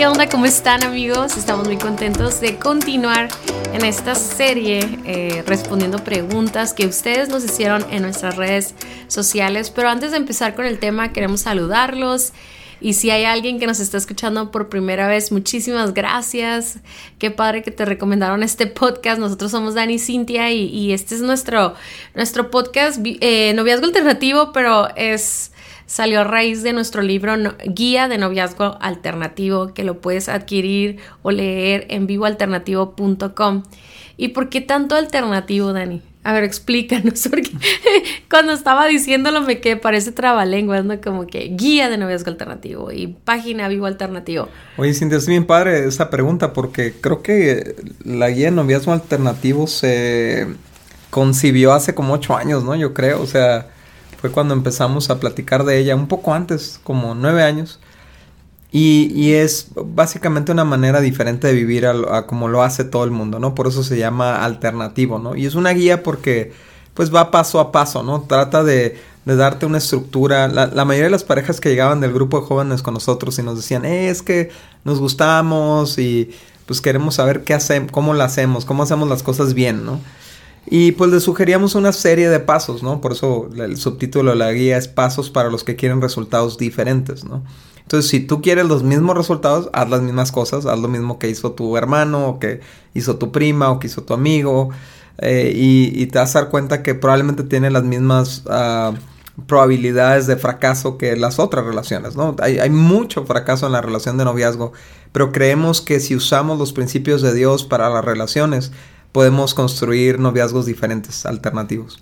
¿Qué onda? ¿Cómo están amigos? Estamos muy contentos de continuar en esta serie eh, respondiendo preguntas que ustedes nos hicieron en nuestras redes sociales. Pero antes de empezar con el tema, queremos saludarlos. Y si hay alguien que nos está escuchando por primera vez, muchísimas gracias. Qué padre que te recomendaron este podcast. Nosotros somos Dani y Cintia y, este es nuestro, nuestro podcast, eh, Noviazgo Alternativo, pero es salió a raíz de nuestro libro Guía de Noviazgo Alternativo, que lo puedes adquirir o leer en vivoalternativo.com. ¿Y por qué tanto alternativo, Dani? A ver, explícanos, porque cuando estaba diciéndolo me quedé, parece trabalenguas, ¿no? Como que guía de noviazgo alternativo y página vivo alternativo. Oye, Cintia, es bien padre esa pregunta porque creo que la guía de noviazgo alternativo se concibió hace como ocho años, ¿no? Yo creo, o sea, fue cuando empezamos a platicar de ella, un poco antes, como nueve años. Y, es básicamente una manera diferente de vivir a, como lo hace todo el mundo, ¿no? Por eso se llama alternativo, ¿no? Y es una guía porque pues va paso a paso, ¿no? Trata de, darte una estructura. La, mayoría de las parejas que llegaban del grupo de jóvenes con nosotros y nos decían, eh, es que nos gustamos y pues queremos saber qué hacemos, cómo lo hacemos, cómo hacemos las cosas bien, ¿no? Y pues le sugeríamos una serie de pasos, ¿no? Por eso el subtítulo de la guía es Pasos para los que quieren resultados diferentes, ¿no? Entonces, si tú quieres los mismos resultados, haz las mismas cosas, haz lo mismo que hizo tu hermano, o que hizo tu prima, o que hizo tu amigo, eh, y, te vas a dar cuenta que probablemente tiene las mismas ah, probabilidades de fracaso que las otras relaciones, ¿no? Hay mucho fracaso en la relación de noviazgo, pero creemos que si usamos los principios de Dios para las relaciones, podemos construir noviazgos diferentes, alternativos.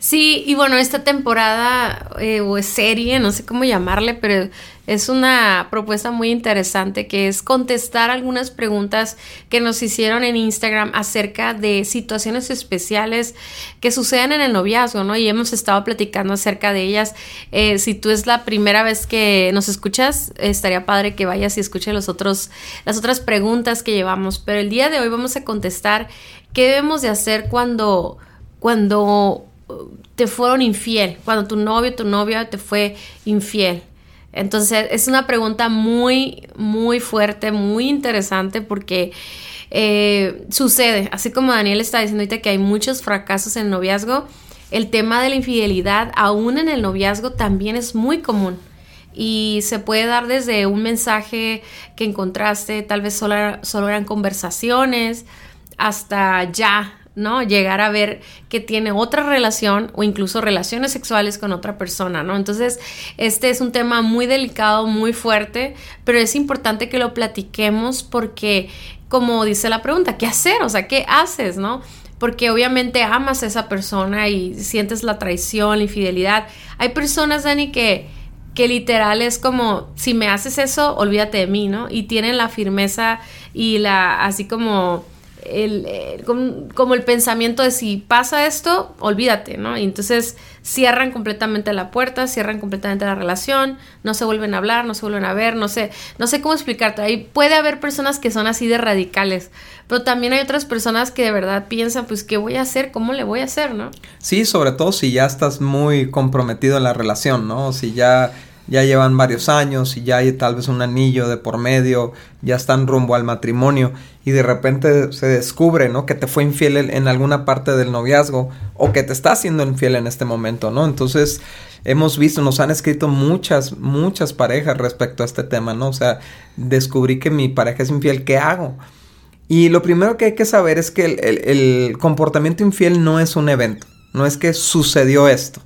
Sí, y bueno, esta temporada eh, o serie, no sé cómo llamarle, pero es una propuesta muy interesante que es contestar algunas preguntas que nos hicieron en Instagram acerca de situaciones especiales que suceden en el noviazgo, ¿no? Y hemos estado platicando acerca de ellas. Eh, si tú es la primera vez que nos escuchas, estaría padre que vayas y escuches los otros, las otras preguntas que llevamos. Pero el día de hoy vamos a contestar qué debemos de hacer cuando, cuando te fueron infiel, cuando tu novio, tu novia te fue infiel. Entonces es una pregunta muy, muy fuerte, muy interesante porque eh, sucede, así como Daniel está diciendo ahorita que hay muchos fracasos en el noviazgo, el tema de la infidelidad aún en el noviazgo también es muy común. Y se puede dar desde un mensaje que encontraste, tal vez solo, solo eran conversaciones, hasta ya ¿no? Llegar a ver que tiene otra relación o incluso relaciones sexuales con otra persona, ¿no? Entonces, este es un tema muy delicado, muy fuerte, pero es importante que lo platiquemos porque, como dice la pregunta, ¿qué hacer? O sea, ¿qué haces, no? Porque obviamente amas a esa persona y sientes la traición, la infidelidad. Hay personas, Dani, que que literal es como si me haces eso, olvídate de mí, ¿no? Y tienen la firmeza y la así como el, como, el pensamiento de si pasa esto, olvídate, ¿no? Y entonces cierran completamente la puerta, cierran completamente la relación, no se vuelven a hablar, no se vuelven a ver, no sé, no sé cómo explicarte. Ahí puede haber personas que son así de radicales, pero también hay otras personas que de verdad piensan, pues, ¿qué voy a hacer? ¿Cómo le voy a hacer, no? Sí, sobre todo si ya estás muy comprometido en la relación, ¿no? Si ya ya llevan varios años y ya hay tal vez un anillo de por medio, ya están rumbo al matrimonio y de repente se descubre, ¿no? Que te fue infiel en alguna parte del noviazgo o que te está haciendo infiel en este momento, ¿no? Entonces hemos visto, nos han escrito muchas, muchas parejas respecto a este tema, ¿no? O sea, descubrí que mi pareja es infiel, ¿qué hago? Y lo primero que hay que saber es que el, el comportamiento infiel no es un evento, no es que sucedió esto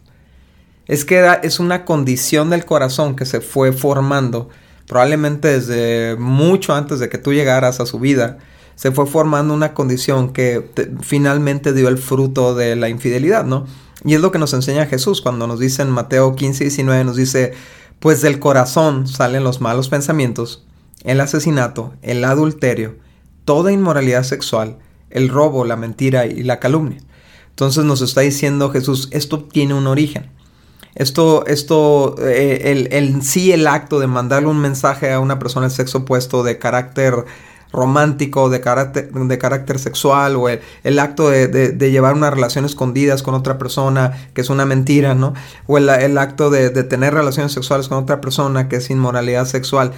es que es una condición del corazón que se fue formando, probablemente desde mucho antes de que tú llegaras a su vida, se fue formando una condición que finalmente dio el fruto de la infidelidad, ¿no? Y es lo que nos enseña Jesús cuando nos dice en Mateo 15, 19, nos dice, pues del corazón salen los malos pensamientos, el asesinato, el adulterio, toda inmoralidad sexual, el robo, la mentira y la calumnia. Entonces nos está diciendo Jesús, esto tiene un origen. Esto, esto, eh, el, el, sí el acto de mandarle un mensaje a una persona del sexo opuesto de carácter romántico, de carácter, de carácter sexual, o el, acto de, llevar una relación escondidas con otra persona, que es una mentira, ¿no? O el, acto de, tener relaciones sexuales con otra persona, que es inmoralidad sexual.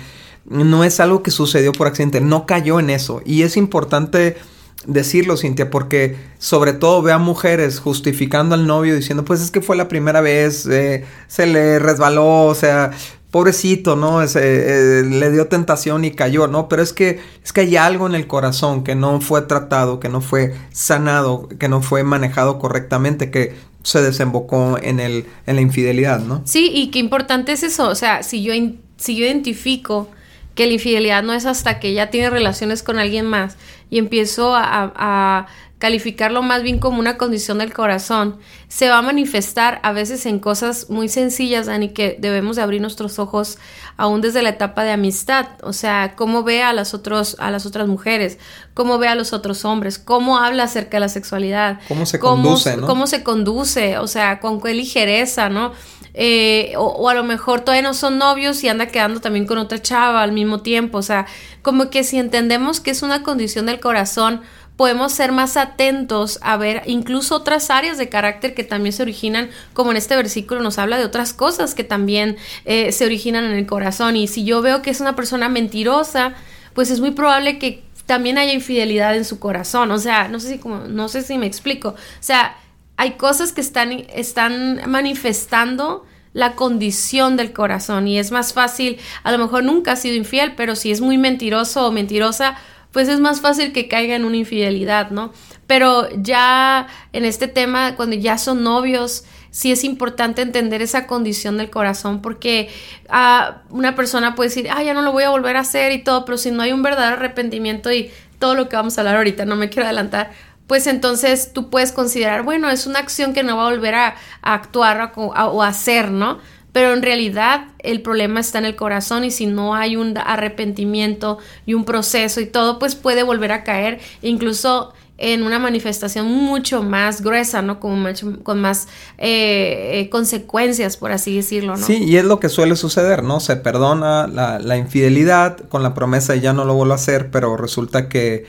No es algo que sucedió por accidente, no cayó en eso. Y es importante decirlo, Cintia, porque sobre todo ve a mujeres justificando al novio diciendo, pues es que fue la primera vez, eh, se le resbaló, o sea, pobrecito, ¿no? Eh, le dio tentación y cayó, ¿no? Pero es que, es que hay algo en el corazón que no fue tratado, que no fue sanado, que no fue manejado correctamente, que se desembocó en, el, en la infidelidad, ¿no? Sí, y qué importante es eso, o sea, si yo, si yo identifico que la infidelidad no es hasta que ella tiene relaciones con alguien más y empiezo a, calificarlo más bien como una condición del corazón, se va a manifestar a veces en cosas muy sencillas, Dani, que debemos de abrir nuestros ojos aún desde la etapa de amistad, o sea, cómo ve a las, otros, a las otras mujeres, cómo ve a los otros hombres, cómo habla acerca de la sexualidad, cómo se conduce, ¿no? Cómo se conduce, o sea, con qué ligereza, ¿no? Eh, o, a lo mejor todavía no son novios y anda quedando también con otra chava al mismo tiempo. O sea, como que si entendemos que es una condición del corazón, podemos ser más atentos a ver incluso otras áreas de carácter que también se originan, como en este versículo nos habla de otras cosas que también eh, se originan en el corazón. Y si yo veo que es una persona mentirosa, pues es muy probable que también haya infidelidad en su corazón. O sea, no sé si como, no sé si me explico. O sea, hay cosas que están, están manifestando la condición del corazón y es más fácil, a lo mejor nunca ha sido infiel, pero si es muy mentiroso o mentirosa, pues es más fácil que caiga en una infidelidad, ¿no? Pero ya en este tema, cuando ya son novios, sí es importante entender esa condición del corazón porque ah, una persona puede decir, ah, ya no lo voy a volver a hacer y todo, pero si no hay un verdadero arrepentimiento y todo lo que vamos a hablar ahorita, no me quiero adelantar, pues entonces tú puedes considerar, bueno, es una acción que no va a volver a, actuar o a, hacer, ¿no? Pero en realidad el problema está en el corazón y si no hay un arrepentimiento y un proceso y todo, pues puede volver a caer incluso en una manifestación mucho más gruesa, ¿no? Como con más eh, eh, consecuencias, por así decirlo, ¿no? Sí, y es lo que suele suceder, ¿no? Se perdona la, la infidelidad con la promesa de ya no lo vuelvo a hacer, pero resulta que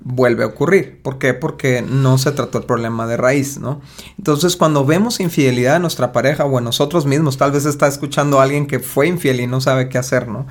vuelve a ocurrir. ¿Por qué? Porque no se trató el problema de raíz, ¿no? Entonces, cuando vemos infidelidad en nuestra pareja o en nosotros mismos, tal vez está escuchando a alguien que fue infiel y no sabe qué hacer, ¿no?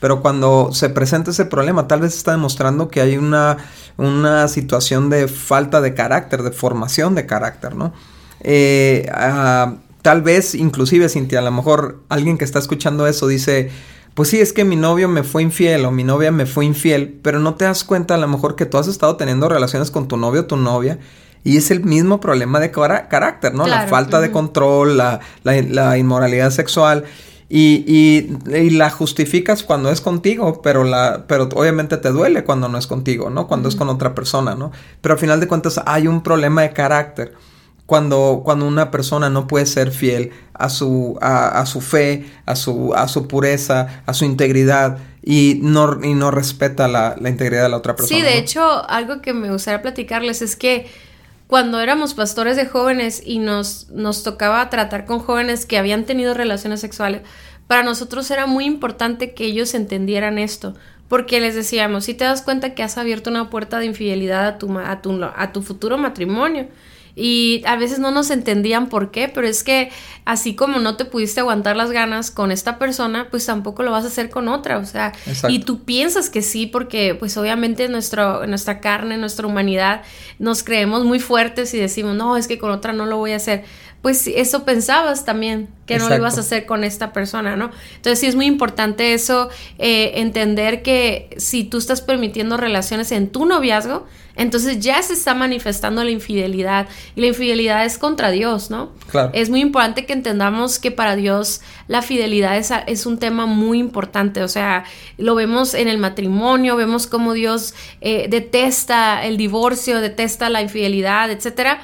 Pero cuando se presenta ese problema, tal vez está demostrando que hay una, una situación de falta de carácter, de formación de carácter, ¿no? Eh, ah, tal vez, inclusive, Cintia, a lo mejor alguien que está escuchando eso dice, pues sí, es que mi novio me fue infiel o mi novia me fue infiel, pero no te das cuenta a lo mejor que tú has estado teniendo relaciones con tu novio o tu novia y es el mismo problema de carácter, ¿no? La falta de control, la, la, inmoralidad sexual. Y, y, la justificas cuando es contigo, pero, la, pero obviamente te duele cuando no es contigo, ¿no? Cuando es con otra persona, ¿no? Pero al final de cuentas hay un problema de carácter cuando, cuando una persona no puede ser fiel a su, a, su fe, a su, a su pureza, a su integridad y no, y no respeta la, integridad de la otra persona. Sí, de hecho, algo que me gustaría platicarles es que cuando éramos pastores de jóvenes y nos, nos tocaba tratar con jóvenes que habían tenido relaciones sexuales, para nosotros era muy importante que ellos entendieran esto, porque les decíamos, si te das cuenta que has abierto una puerta de infidelidad a tu, a tu, a tu futuro matrimonio, y a veces no nos entendían por qué, pero es que así como no te pudiste aguantar las ganas con esta persona, pues tampoco lo vas a hacer con otra, o sea, y tú piensas que sí, porque pues obviamente nuestro, nuestra carne, nuestra humanidad, nos creemos muy fuertes y decimos, no, es que con otra no lo voy a hacer pues eso pensabas también, que no lo ibas a hacer con esta persona, ¿no? Entonces sí es muy importante eso, eh, entender que si tú estás permitiendo relaciones en tu noviazgo, entonces ya se está manifestando la infidelidad y la infidelidad es contra Dios, ¿no? Claro. Es muy importante que entendamos que para Dios la fidelidad es, es un tema muy importante, o sea, lo vemos en el matrimonio, vemos cómo Dios eh, detesta el divorcio, detesta la infidelidad, etcétera.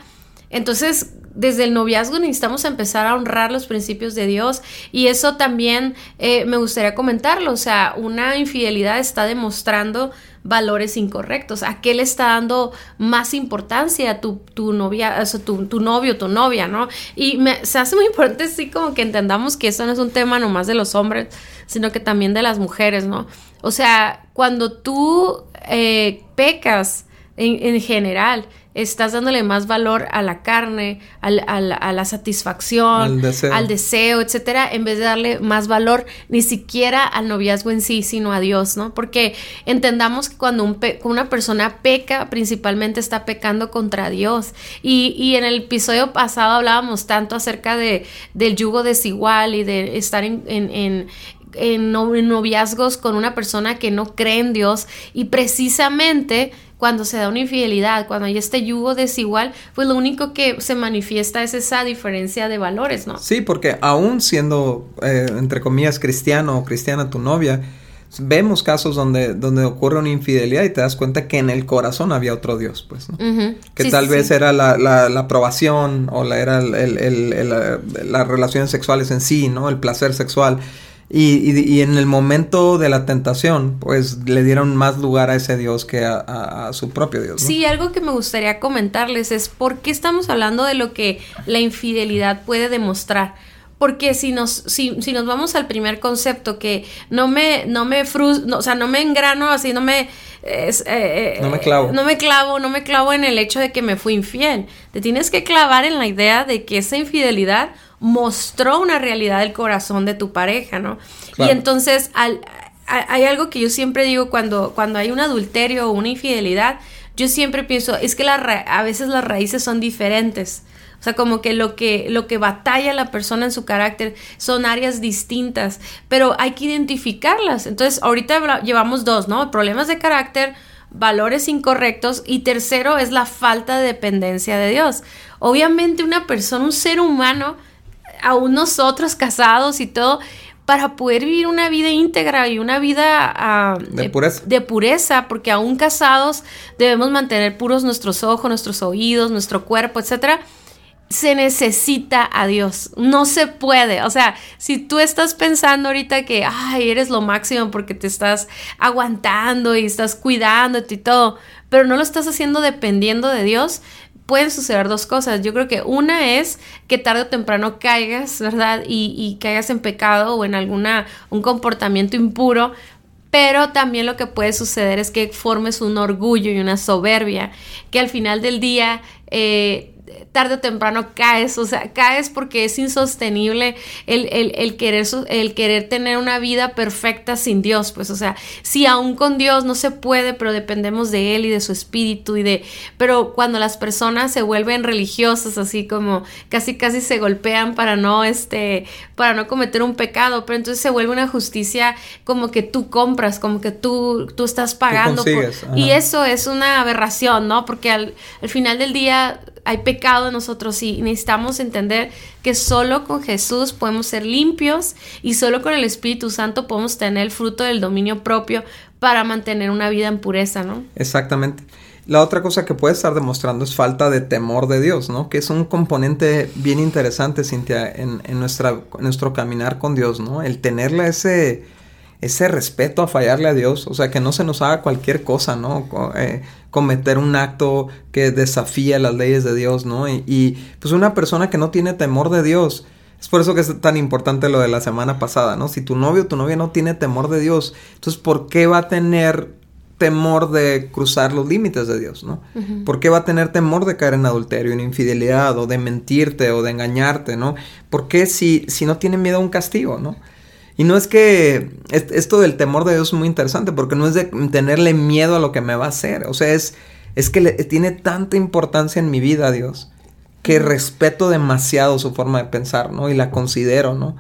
Entonces, desde el noviazgo necesitamos empezar a honrar los principios de Dios y eso también eh, me gustaría comentarlo, o sea, una infidelidad está demostrando valores incorrectos, a qué le está dando más importancia a tu, tu novia, o tu, tu, novio, tu novia, ¿no? Y me, se hace muy importante, sí, como que entendamos que esto no es un tema nomás de los hombres, sino que también de las mujeres, ¿no? O sea, cuando tú eh, pecas en, en general, estás dándole más valor a la carne, a la satisfacción, al deseo. al deseo, etcétera, en vez de darle más valor ni siquiera al noviazgo en sí, sino a Dios, ¿no? Porque entendamos que cuando un una persona peca, principalmente está pecando contra Dios. Y, y, en el episodio pasado hablábamos tanto acerca de, del yugo desigual y de estar en, en, en noviazgos con una persona que no cree en Dios y precisamente cuando se da una infidelidad, cuando hay este yugo desigual, pues lo único que se manifiesta es esa diferencia de valores, ¿no? Sí, porque aún siendo, eh, entre comillas, cristiano o cristiana tu novia, vemos casos donde, donde ocurre una infidelidad y te das cuenta que en el corazón había otro Dios, pues, ¿no? Que tal vez era la, la, la, aprobación o la, era el, el, las relaciones sexuales en sí, ¿no? El placer sexual. Y, y, en el momento de la tentación, pues le dieron más lugar a ese Dios que a, su propio Dios. Sí, algo que me gustaría comentarles es por qué estamos hablando de lo que la infidelidad puede demostrar. Porque si nos, si, si nos vamos al primer concepto, que no me, no me o sea, no me engrano así, no me, eh, eh, no me clavo. No me clavo, no me clavo en el hecho de que me fui infiel. Te tienes que clavar en la idea de que esa infidelidad mostró una realidad del corazón de tu pareja, ¿no? Y entonces al, hay algo que yo siempre digo cuando, cuando hay un adulterio o una infidelidad, yo siempre pienso, es que la a veces las raíces son diferentes. O sea, como que lo que lo que batalla la persona en su carácter son áreas distintas, pero hay que identificarlas. Entonces, ahorita llevamos dos, ¿no? Problemas de carácter, valores incorrectos y tercero es la falta de dependencia de Dios. Obviamente una persona, un ser humano aún nosotros casados y todo, para poder vivir una vida íntegra y una vida ah, de, pureza. de pureza, porque aún casados debemos mantener puros nuestros ojos, nuestros oídos, nuestro cuerpo, etcétera. Se necesita a Dios, no se puede. O sea, si tú estás pensando ahorita que, ay, eres lo máximo porque te estás aguantando y estás cuidándote y todo, pero no lo estás haciendo dependiendo de Dios, pueden suceder dos cosas. Yo creo que una es que tarde o temprano caigas, ¿verdad? Y, y caigas en pecado o en alguna, un comportamiento impuro. Pero también lo que puede suceder es que formes un orgullo y una soberbia que al final del día eh, tarde o temprano caes, o sea, caes porque es insostenible el, el, querer, el querer tener una vida perfecta sin Dios, pues, o sea, si aún con Dios no se puede, pero dependemos de Él y de su espíritu y de, pero cuando las personas se vuelven religiosas, así como casi casi se golpean para no, este, para no cometer un pecado, pero entonces se vuelve una justicia como que tú compras, como que tú, tú estás pagando. y eso es una aberración, ¿no? Porque al, al final del día hay pecado en nosotros y necesitamos entender que solo con Jesús podemos ser limpios y solo con el Espíritu Santo podemos tener el fruto del dominio propio para mantener una vida en pureza, ¿no? Exactamente. La otra cosa que puede estar demostrando es falta de temor de Dios, ¿no? Que es un componente bien interesante, Cintia, en, nuestra, en nuestro caminar con Dios, ¿no? El tenerle ese, ese respeto a fallarle a Dios, o sea, que no se nos haga cualquier cosa, ¿no? Eh, cometer un acto que desafía las leyes de Dios, ¿no? Y, pues una persona que no tiene temor de Dios, es por eso que es tan importante lo de la semana pasada, ¿no? Si tu novio o tu novia no tiene temor de Dios, entonces ¿por qué va a tener temor de cruzar los límites de Dios, ¿no? ¿Por qué va a tener temor de caer en adulterio, en infidelidad, o de mentirte, o de engañarte, ¿no? ¿Por qué si, si no tiene miedo a un castigo, ¿no? Y no es que esto del temor de Dios es muy interesante porque no es de tenerle miedo a lo que me va a hacer, o sea, es, es que le, tiene tanta importancia en mi vida Dios que respeto demasiado su forma de pensar, ¿no? Y la considero, ¿no?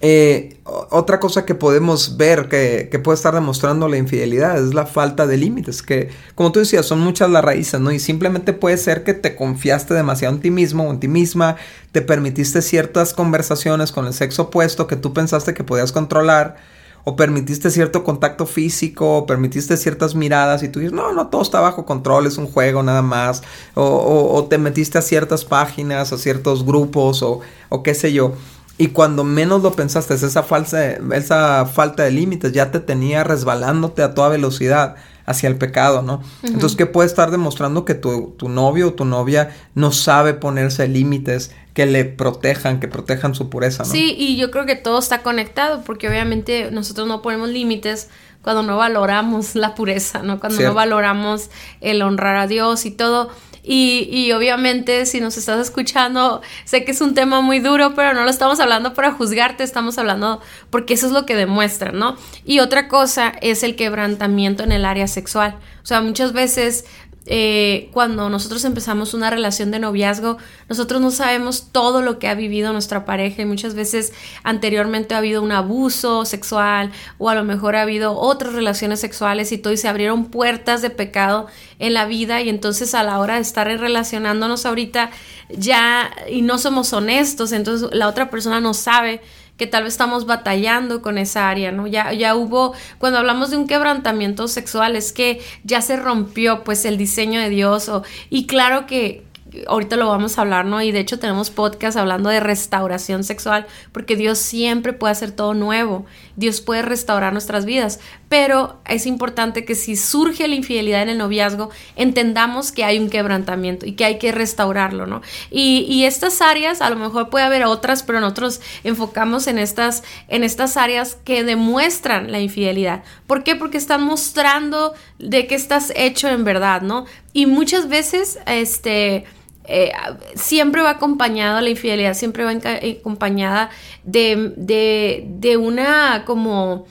Eh, otra cosa que podemos ver que, puede estar demostrando la infidelidad es la falta de límites, que como tú decías, son muchas las raíces, ¿no? Y simplemente puede ser que te confiaste demasiado en ti mismo o en ti misma, te permitiste ciertas conversaciones con el sexo opuesto que tú pensaste que podías controlar, o permitiste cierto contacto físico, o permitiste ciertas miradas y tú dices, no, no, todo está bajo control, es un juego nada más, o, o, te metiste a ciertas páginas, a ciertos grupos, o, o qué sé yo. Y cuando menos lo pensaste, esa, falsa, esa falta de límites ya te tenía resbalándote a toda velocidad hacia el pecado, ¿no? Entonces, ¿qué puede estar demostrando que tu, tu novio o tu novia no sabe ponerse límites que le protejan, que protejan su pureza, ¿no? Sí, y yo creo que todo está conectado, porque obviamente nosotros no ponemos límites cuando no valoramos la pureza, ¿no? Cuando no valoramos el honrar a Dios y todo. Y, y, obviamente si nos estás escuchando, sé que es un tema muy duro, pero no lo estamos hablando para juzgarte, estamos hablando porque eso es lo que demuestra, ¿no? Y otra cosa es el quebrantamiento en el área sexual. O sea, muchas veces eh, cuando nosotros empezamos una relación de noviazgo, nosotros no sabemos todo lo que ha vivido nuestra pareja y muchas veces anteriormente ha habido un abuso sexual o a lo mejor ha habido otras relaciones sexuales y todo y se abrieron puertas de pecado en la vida y entonces a la hora de estar relacionándonos ahorita ya y no somos honestos, entonces la otra persona no sabe que tal vez estamos batallando con esa área, ¿no? Ya, ya hubo, cuando hablamos de un quebrantamiento sexual, es que ya se rompió pues el diseño de Dios, o, y claro que, ahorita lo vamos a hablar, ¿no? Y de hecho tenemos podcast hablando de restauración sexual, porque Dios siempre puede hacer todo nuevo, Dios puede restaurar nuestras vidas, pero es importante que si surge la infidelidad en el noviazgo, entendamos que hay un quebrantamiento y que hay que restaurarlo, ¿no? Y, y estas áreas, a lo mejor puede haber otras, pero nosotros enfocamos en estas, en estas áreas que demuestran la infidelidad. ¿Por qué? Porque están mostrando de qué estás hecho en verdad, ¿no? Y muchas veces, este, eh, siempre va acompañada la infidelidad, siempre va acompañada de, de, de una como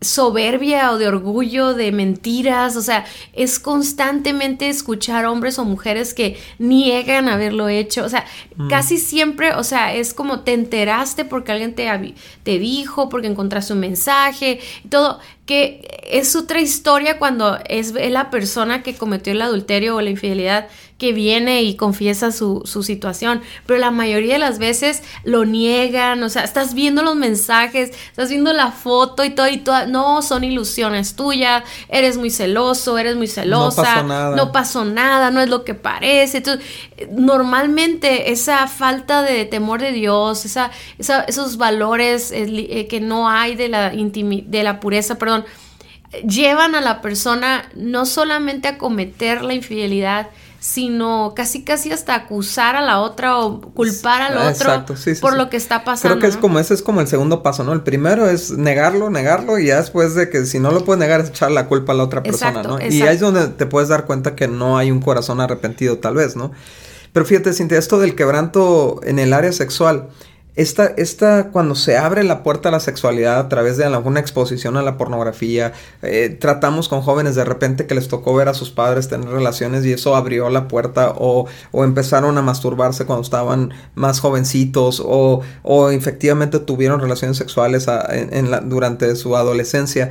soberbia o de orgullo, de mentiras, o sea, es constantemente escuchar hombres o mujeres que niegan haberlo hecho, o sea, mm. casi siempre, o sea, es como te enteraste porque alguien te, te dijo, porque encontraste un mensaje, todo, que es otra historia cuando es la persona que cometió el adulterio o la infidelidad que viene y confiesa su, su, situación, pero la mayoría de las veces lo niegan, o sea, estás viendo los mensajes, estás viendo la foto y todo, y todo, no, son ilusiones tuyas, eres muy celoso, eres muy celosa, no pasó nada, no, pasó nada, no es lo que parece. Entonces, normalmente esa falta de temor de Dios, esa, esos valores eh, que no hay de la, de la pureza, perdón, llevan a la persona no solamente a cometer la infidelidad, sino casi casi hasta acusar a la otra o culpar al otro por lo que está pasando. Creo que es como ese es como el segundo paso, ¿no? El primero es negarlo, negarlo y ya después de que si no lo puedes negar es echar la culpa a la otra persona, ¿no? Y ahí es donde te puedes dar cuenta que no hay un corazón arrepentido tal vez, ¿no? Pero fíjate, Cintia, esto del quebranto en el área sexual, esta, esta, cuando se abre la puerta a la sexualidad a través de alguna exposición a la pornografía, eh, tratamos con jóvenes de repente que les tocó ver a sus padres tener relaciones y eso abrió la puerta o, o empezaron a masturbarse cuando estaban más jovencitos o, o efectivamente tuvieron relaciones sexuales durante su adolescencia.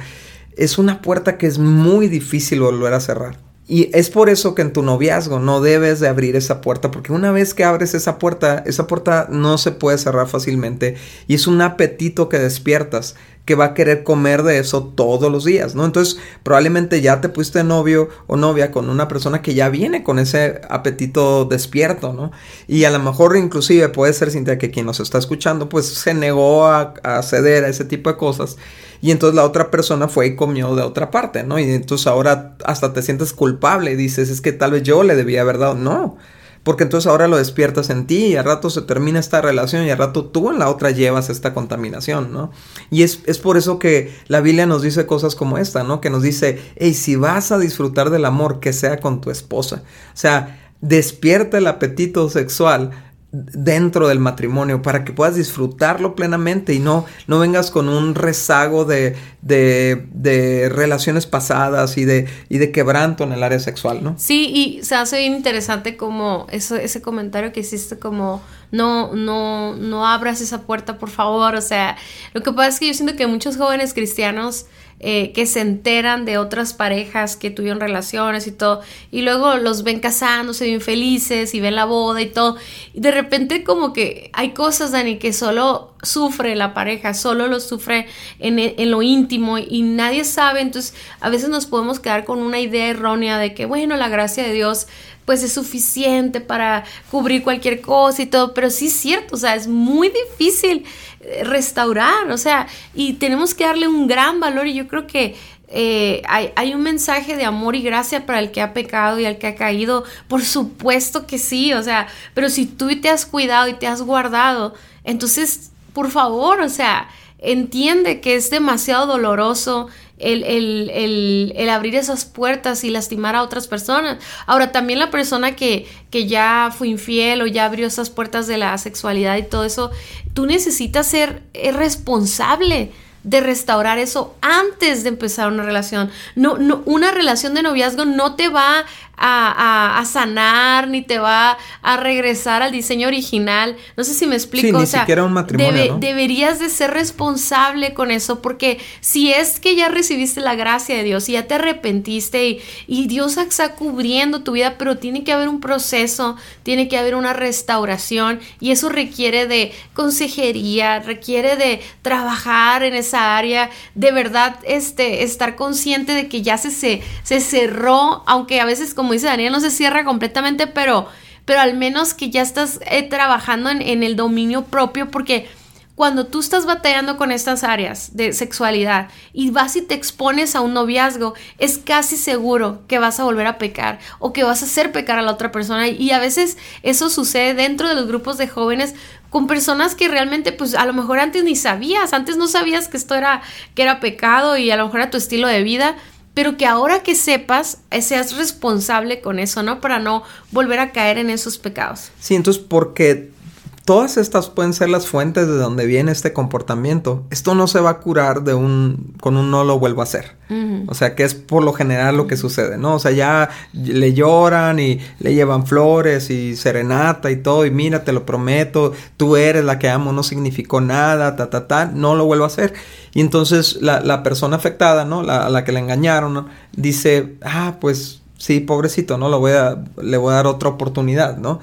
Es una puerta que es muy difícil volver a cerrar. Y es por eso que en tu noviazgo no debes de abrir esa puerta, porque una vez que abres esa puerta, esa puerta no se puede cerrar fácilmente y es un apetito que despiertas que va a querer comer de eso todos los días, ¿no? Entonces, probablemente ya te pusiste novio o novia con una persona que ya viene con ese apetito despierto, ¿no? Y a lo mejor inclusive puede ser, Cintia, que quien nos está escuchando, pues se negó a, a ceder a ese tipo de cosas y entonces la otra persona fue y comió de otra parte, ¿no? Y entonces ahora hasta te sientes culpable y dices, es que tal vez yo le debía haber dado. No, porque entonces ahora lo despiertas en ti y al rato se termina esta relación y al rato tú en la otra llevas esta contaminación, ¿no? Y es, es por eso que la Biblia nos dice cosas como esta, ¿no? Que nos dice, hey, si vas a disfrutar del amor, que sea con tu esposa. O sea, despierta el apetito sexual dentro del matrimonio para que puedas disfrutarlo plenamente y no, no vengas con un rezago de, de, de, relaciones pasadas y de, y de quebranto en el área sexual, ¿no? Sí, y se hace bien interesante como eso, ese comentario que hiciste como no, no, no abras esa puerta, por favor. O sea, lo que pasa es que yo siento que muchos jóvenes cristianos eh, que se enteran de otras parejas que tuvieron relaciones y todo, y luego los ven casándose bien felices y ven la boda y todo, y de repente como que hay cosas, Dani, que solo sufre la pareja, solo lo sufre en, en, lo íntimo y nadie sabe, entonces a veces nos podemos quedar con una idea errónea de que, bueno, la gracia de Dios pues es suficiente para cubrir cualquier cosa y todo, pero sí es cierto, o sea, es muy difícil restaurar, o sea, y tenemos que darle un gran valor y yo creo que eh, hay, hay, un mensaje de amor y gracia para el que ha pecado y al que ha caído. Por supuesto que sí, o sea, pero si tú te has cuidado y te has guardado, entonces, por favor, o sea, entiende que es demasiado doloroso el, el, el, abrir esas puertas y lastimar a otras personas. Ahora, también la persona que, que ya fue infiel o ya abrió esas puertas de la sexualidad y todo eso, tú necesitas ser responsable de restaurar eso antes de empezar una relación. No, no, una relación de noviazgo no te va a, sanar ni te va a regresar al diseño original. No sé si me explico. ni siquiera un matrimonio. Deberías de ser responsable con eso porque si es que ya recibiste la gracia de Dios y ya te arrepentiste y, y Dios está cubriendo tu vida, pero tiene que haber un proceso, tiene que haber una restauración y eso requiere de consejería, requiere de trabajar en esa área, de verdad este, estar consciente de que ya se, se, se cerró, aunque a veces como como dice Daniel, no se cierra completamente, pero, pero al menos que ya estás eh, trabajando en, el dominio propio, porque cuando tú estás batallando con estas áreas de sexualidad y vas y te expones a un noviazgo, es casi seguro que vas a volver a pecar o que vas a hacer pecar a la otra persona. Y a veces eso sucede dentro de los grupos de jóvenes con personas que realmente, pues a lo mejor antes ni sabías, antes no sabías que esto era, que era pecado y a lo mejor era tu estilo de vida pero que ahora que sepas, eh, seas responsable con eso, ¿no? Para no volver a caer en esos pecados. Sí, entonces porque todas estas pueden ser las fuentes de donde viene este comportamiento. Esto no se va a curar de un con un no lo vuelvo a hacer. O sea, que es por lo general lo que sucede, ¿no? O sea, ya le lloran y le llevan flores y serenata y todo y mira, te lo prometo, tú eres la que amo, no significó nada, ta ta ta, no lo vuelvo a hacer. Y entonces la, la persona afectada, ¿no? La, a la que le engañaron, dice, "Ah, pues sí, pobrecito, no lo voy a le voy a dar otra oportunidad, ¿no?"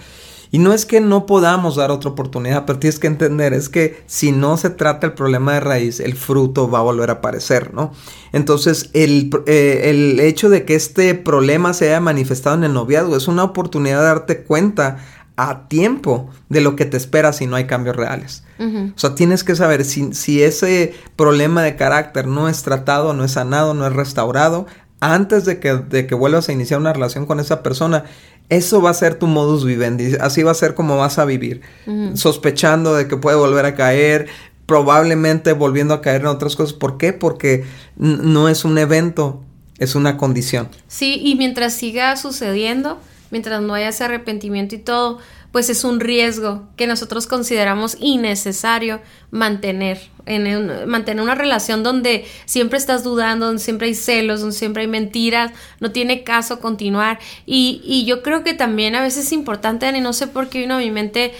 Y no es que no podamos dar otra oportunidad, pero tienes que entender, es que si no se trata el problema de raíz, el fruto va a volver a aparecer, ¿no? Entonces, el, eh, el hecho de que este problema se haya manifestado en el noviazgo es una oportunidad de darte cuenta a tiempo de lo que te espera si no hay cambios reales. O sea, tienes que saber si, si ese problema de carácter no es tratado, no es sanado, no es restaurado, antes de que, de que vuelvas a iniciar una relación con esa persona, eso va a ser tu modus vivendi, así va a ser como vas a vivir, sospechando de que puede volver a caer, probablemente volviendo a caer en otras cosas. ¿Por qué? Porque no es un evento, es una condición. Sí, y mientras siga sucediendo, mientras no haya ese arrepentimiento y todo, pues es un riesgo que nosotros consideramos innecesario mantener, en mantener una relación donde siempre estás dudando, donde siempre hay celos, donde siempre hay mentiras, no tiene caso continuar. Y, y yo creo que también a veces es importante, y no sé por qué vino a mi mente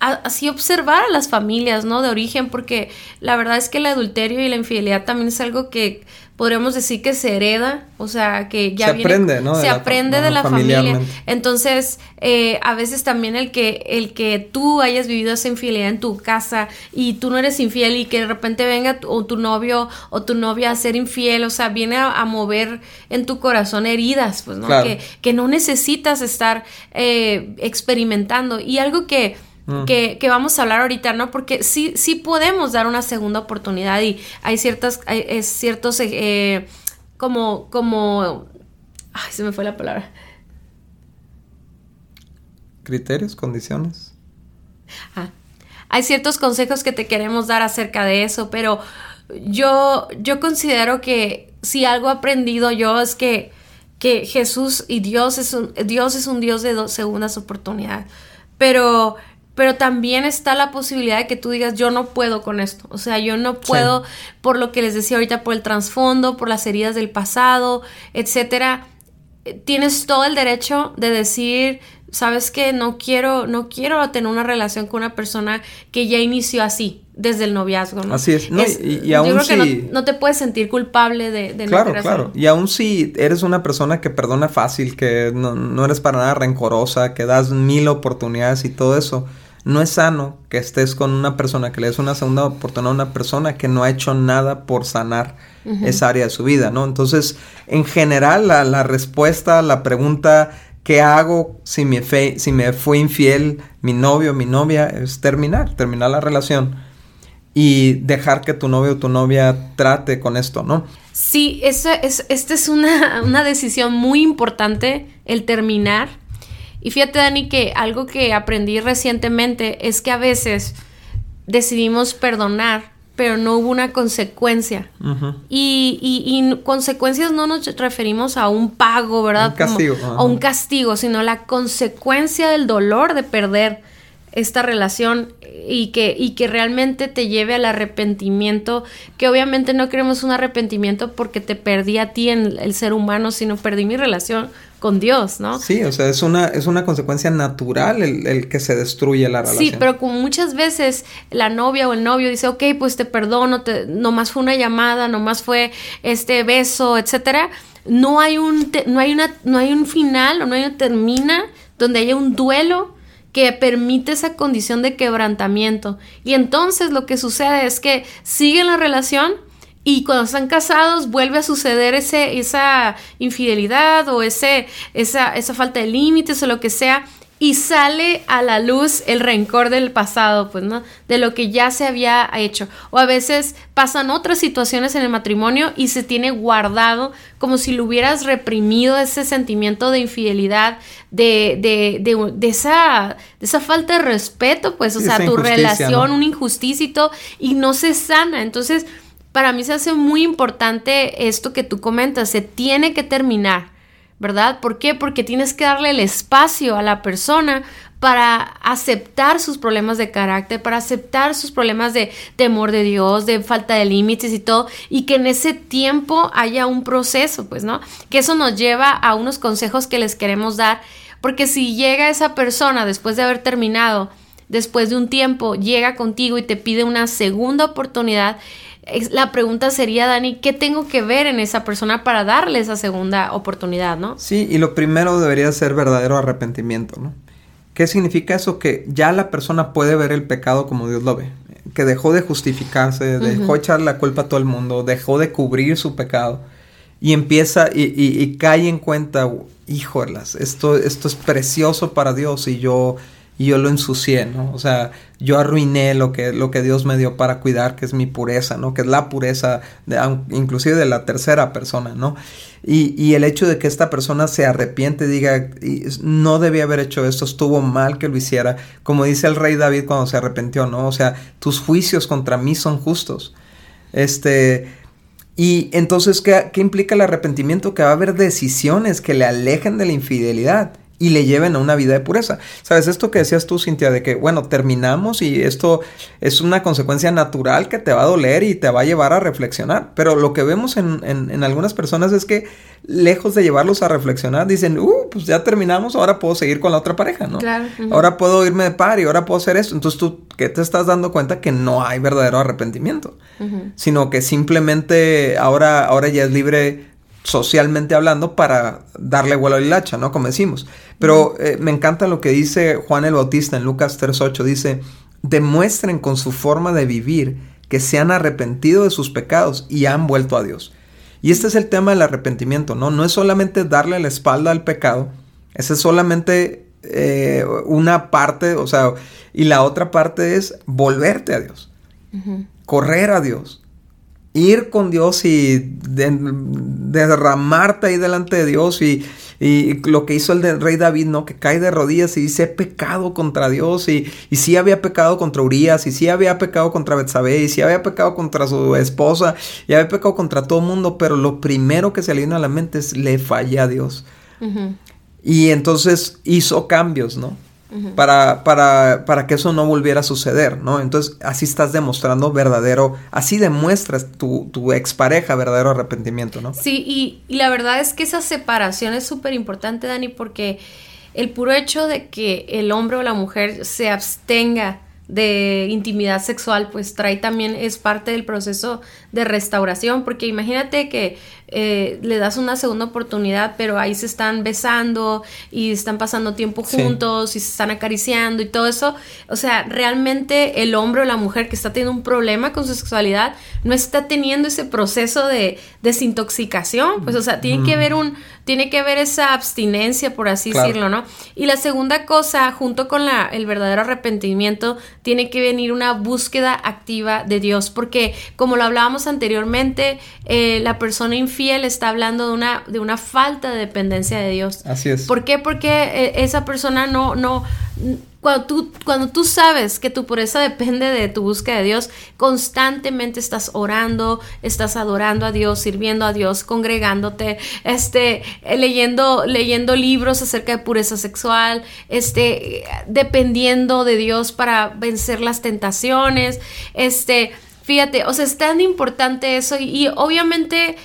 así observar a las familias, ¿no? De origen, porque la verdad es que el adulterio y la infidelidad también es algo que podríamos decir que se hereda, o sea, que ya se viene, aprende, ¿no? Se aprende de la familia. Entonces, eh, a veces también el que, el que tú hayas vivido esa infidelidad en tu casa y tú no eres infiel y que de repente venga tu, o tu novio o tu novia a ser infiel, o sea, viene a, mover en tu corazón heridas, pues, ¿no? Que, que no necesitas estar eh, experimentando. Y algo que Mm. que, vamos a hablar ahorita, ¿no? Porque sí, sí podemos dar una segunda oportunidad y hay ciertas, hay, ciertos, eh, como, como, ay, se me fue la palabra. Criterios, condiciones. Ah, hay ciertos consejos que te queremos dar acerca de eso, pero yo, yo considero que si algo he aprendido yo es que, que Jesús y Dios es un, Dios es un Dios de dos segundas oportunidades. Pero pero también está la posibilidad de que tú digas, yo no puedo con esto, o sea, yo no puedo por lo que les decía ahorita, por el trasfondo, por las heridas del pasado, etcétera. Eh, tienes todo el derecho de decir, sabes que no quiero, no quiero tener una relación con una persona que ya inició así, desde el noviazgo, ¿no? Así es, no, y, aún yo creo que no, te puedes sentir culpable de, de claro, Claro, y aún si eres una persona que perdona fácil, que no, no eres para nada rencorosa, que das mil oportunidades y todo eso, No es sano que estés con una persona, que le des una segunda oportunidad a una persona que no ha hecho nada por sanar esa área de su vida, ¿no? Entonces, en general, la, la respuesta, la pregunta, ¿qué hago si me, fue infiel mi novio o mi novia? Es terminar, terminar la relación y dejar que tu novio o tu novia trate con esto, ¿no? Sí, esa es, esta es una, una decisión muy importante, el terminar. Y fíjate, Dani, que algo que aprendí recientemente es que a veces decidimos perdonar, pero no hubo una consecuencia. y, y, consecuencias no nos referimos a un pago, ¿verdad? Un castigo. a un castigo, sino la consecuencia del dolor de perder esta relación y que, y que realmente te lleve al arrepentimiento, que obviamente no queremos un arrepentimiento porque te perdí a ti en el ser humano, sino perdí mi relación con Dios, ¿no? Sí, o sea, es una, es una consecuencia natural el, que se destruye la relación. Sí, pero como muchas veces la novia o el novio dice, ok, pues te perdono, te, nomás fue una llamada, nomás fue este beso, etcétera, no hay un, no hay una, no hay un final o no hay una termina donde haya un duelo que permite esa condición de quebrantamiento. Y entonces lo que sucede es que siguen la relación y cuando están casados vuelve a suceder ese, esa infidelidad o ese, esa, esa falta de límites o lo que sea y sale a la luz el rencor del pasado, pues, ¿no? De lo que ya se había hecho. O a veces pasan otras situaciones en el matrimonio y se tiene guardado como si lo hubieras reprimido ese sentimiento de infidelidad, de, de, de, de esa, esa falta de respeto, pues, o sea, tu relación, un todo, y no se sana. Entonces, para mí se hace muy importante esto que tú comentas, se tiene que terminar ¿verdad? ¿Por qué? Porque tienes que darle el espacio a la persona para aceptar sus problemas de carácter, para aceptar sus problemas de temor de Dios, de falta de límites y todo, y que en ese tiempo haya un proceso, pues, ¿no? Que eso nos lleva a unos consejos que les queremos dar, porque si llega esa persona después de haber terminado, después de un tiempo, llega contigo y te pide una segunda oportunidad, la pregunta sería, Dani, ¿qué tengo que ver en esa persona para darle esa segunda oportunidad, no? Sí, y lo primero debería ser verdadero arrepentimiento, ¿no? ¿Qué significa eso? Que ya la persona puede ver el pecado como Dios lo ve. Que dejó de justificarse, dejó de echar la culpa a todo el mundo, dejó de cubrir su pecado. Y empieza y, y, cae en cuenta, híjolas, esto, esto es precioso para Dios y yo y yo lo ensucié, ¿no? O sea, yo arruiné lo que, lo que Dios me dio para cuidar, que es mi pureza, ¿no? Que es la pureza, de, inclusive de la tercera persona, ¿no? Y, y, el hecho de que esta persona se arrepiente, diga, no debía haber hecho esto, estuvo mal que lo hiciera, como dice el rey David cuando se arrepintió, ¿no? O sea, tus juicios contra mí son justos. Este, y entonces, ¿qué, ¿qué, implica el arrepentimiento? Que va a haber decisiones que le alejen de la infidelidad y le lleven a una vida de pureza. ¿Sabes? Esto que decías tú, Cintia, de que, bueno, terminamos y esto es una consecuencia natural que te va a doler y te va a llevar a reflexionar. Pero lo que vemos en, en, algunas personas es que, lejos de llevarlos a reflexionar, dicen, uh, pues ya terminamos, ahora puedo seguir con la otra pareja, ¿no? Claro. Ahora puedo irme de par y ahora puedo hacer esto. Entonces tú, ¿qué te estás dando cuenta? Que no hay verdadero arrepentimiento, sino que simplemente ahora, ahora ya es libre socialmente hablando para darle vuelo al hacha, ¿no? Como decimos. Pero eh, me encanta lo que dice Juan el Bautista en Lucas 3.8. Dice, demuestren con su forma de vivir que se han arrepentido de sus pecados y han vuelto a Dios. Y este es el tema del arrepentimiento, ¿no? No es solamente darle la espalda al pecado, esa es solamente eh, una parte, o sea, y la otra parte es volverte a Dios, correr a Dios, ir con Dios y derramarte ahí delante de Dios y, lo que hizo el rey David, ¿no? Que cae de rodillas y dice, he pecado contra Dios y, y sí había pecado contra Urias y sí había pecado contra Betsabé y sí había pecado contra su esposa y había pecado contra todo el mundo, pero lo primero que se le vino a la mente es, le fallé a Dios. Y entonces hizo cambios, ¿no? Para, para, para, que eso no volviera a suceder, ¿no? Entonces, así estás demostrando verdadero, así demuestras tu, tu expareja verdadero arrepentimiento, ¿no? Sí, y, y la verdad es que esa separación es súper importante, Dani, porque el puro hecho de que el hombre o la mujer se abstenga de intimidad sexual, pues trae también, es parte del proceso de restauración, porque imagínate que eh, le das una segunda oportunidad, pero ahí se están besando y están pasando tiempo juntos y se están acariciando y todo eso. O sea, realmente el hombre o la mujer que está teniendo un problema con su sexualidad no está teniendo ese proceso de desintoxicación. Pues, o sea, tiene que haber un, tiene que haber esa abstinencia, por así decirlo, ¿no? Y la segunda cosa, junto con la, el verdadero arrepentimiento, tiene que venir una búsqueda activa de Dios, porque como lo hablábamos anteriormente, eh, la persona infiel está hablando de una, de una falta de dependencia de Dios. Así es. ¿Por qué? Porque eh, esa persona no, no, cuando tú, cuando tú sabes que tu pureza depende de tu búsqueda de Dios, constantemente estás orando, estás adorando a Dios, sirviendo a Dios, congregándote, este, leyendo, leyendo libros acerca de pureza sexual, este, dependiendo de Dios para vencer las tentaciones, este, fíjate, o sea, es tan importante eso y, y obviamente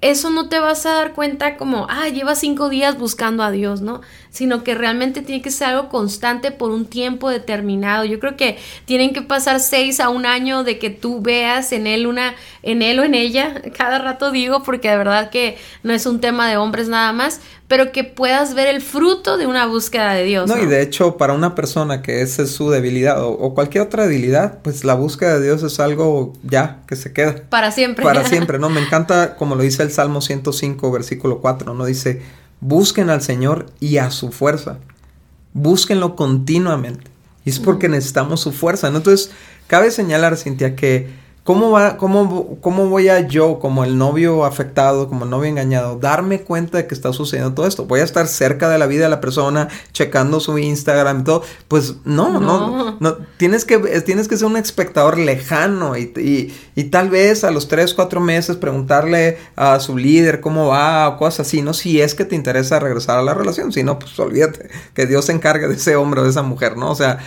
eso no te vas a dar cuenta como, ah, llevas cinco días buscando a Dios, ¿no? Sino que realmente tiene que ser algo constante por un tiempo determinado. Yo creo que tienen que pasar seis a un año de que tú veas en él una, en él o en ella, cada rato digo, porque de verdad que no es un tema de hombres nada más, pero que puedas ver el fruto de una búsqueda de Dios. No, y de hecho, para una persona que esa es su debilidad o, cualquier otra debilidad, pues la búsqueda de Dios es algo ya que se queda. Para siempre. Para siempre, ¿no? Me encanta como lo dice el Salmo 105, versículo 4, ¿no? Dice, busquen al Señor y a su fuerza. Búsquenlo continuamente. Y es porque necesitamos su fuerza, ¿no? Entonces, cabe señalar, Cintia, que ¿Cómo, va, cómo, ¿Cómo voy a yo, como el novio afectado, como el novio engañado, darme cuenta de que está sucediendo todo esto? ¿Voy a estar cerca de la vida de la persona, checando su Instagram y todo? Pues no, no, no. tienes, que, tienes que ser un espectador lejano y, y, tal vez a los 3, 4 meses preguntarle a su líder cómo va o cosas así, ¿no? Si es que te interesa regresar a la relación, si no, pues olvídate, que Dios se encargue de ese hombre o de esa mujer, ¿no? O sea,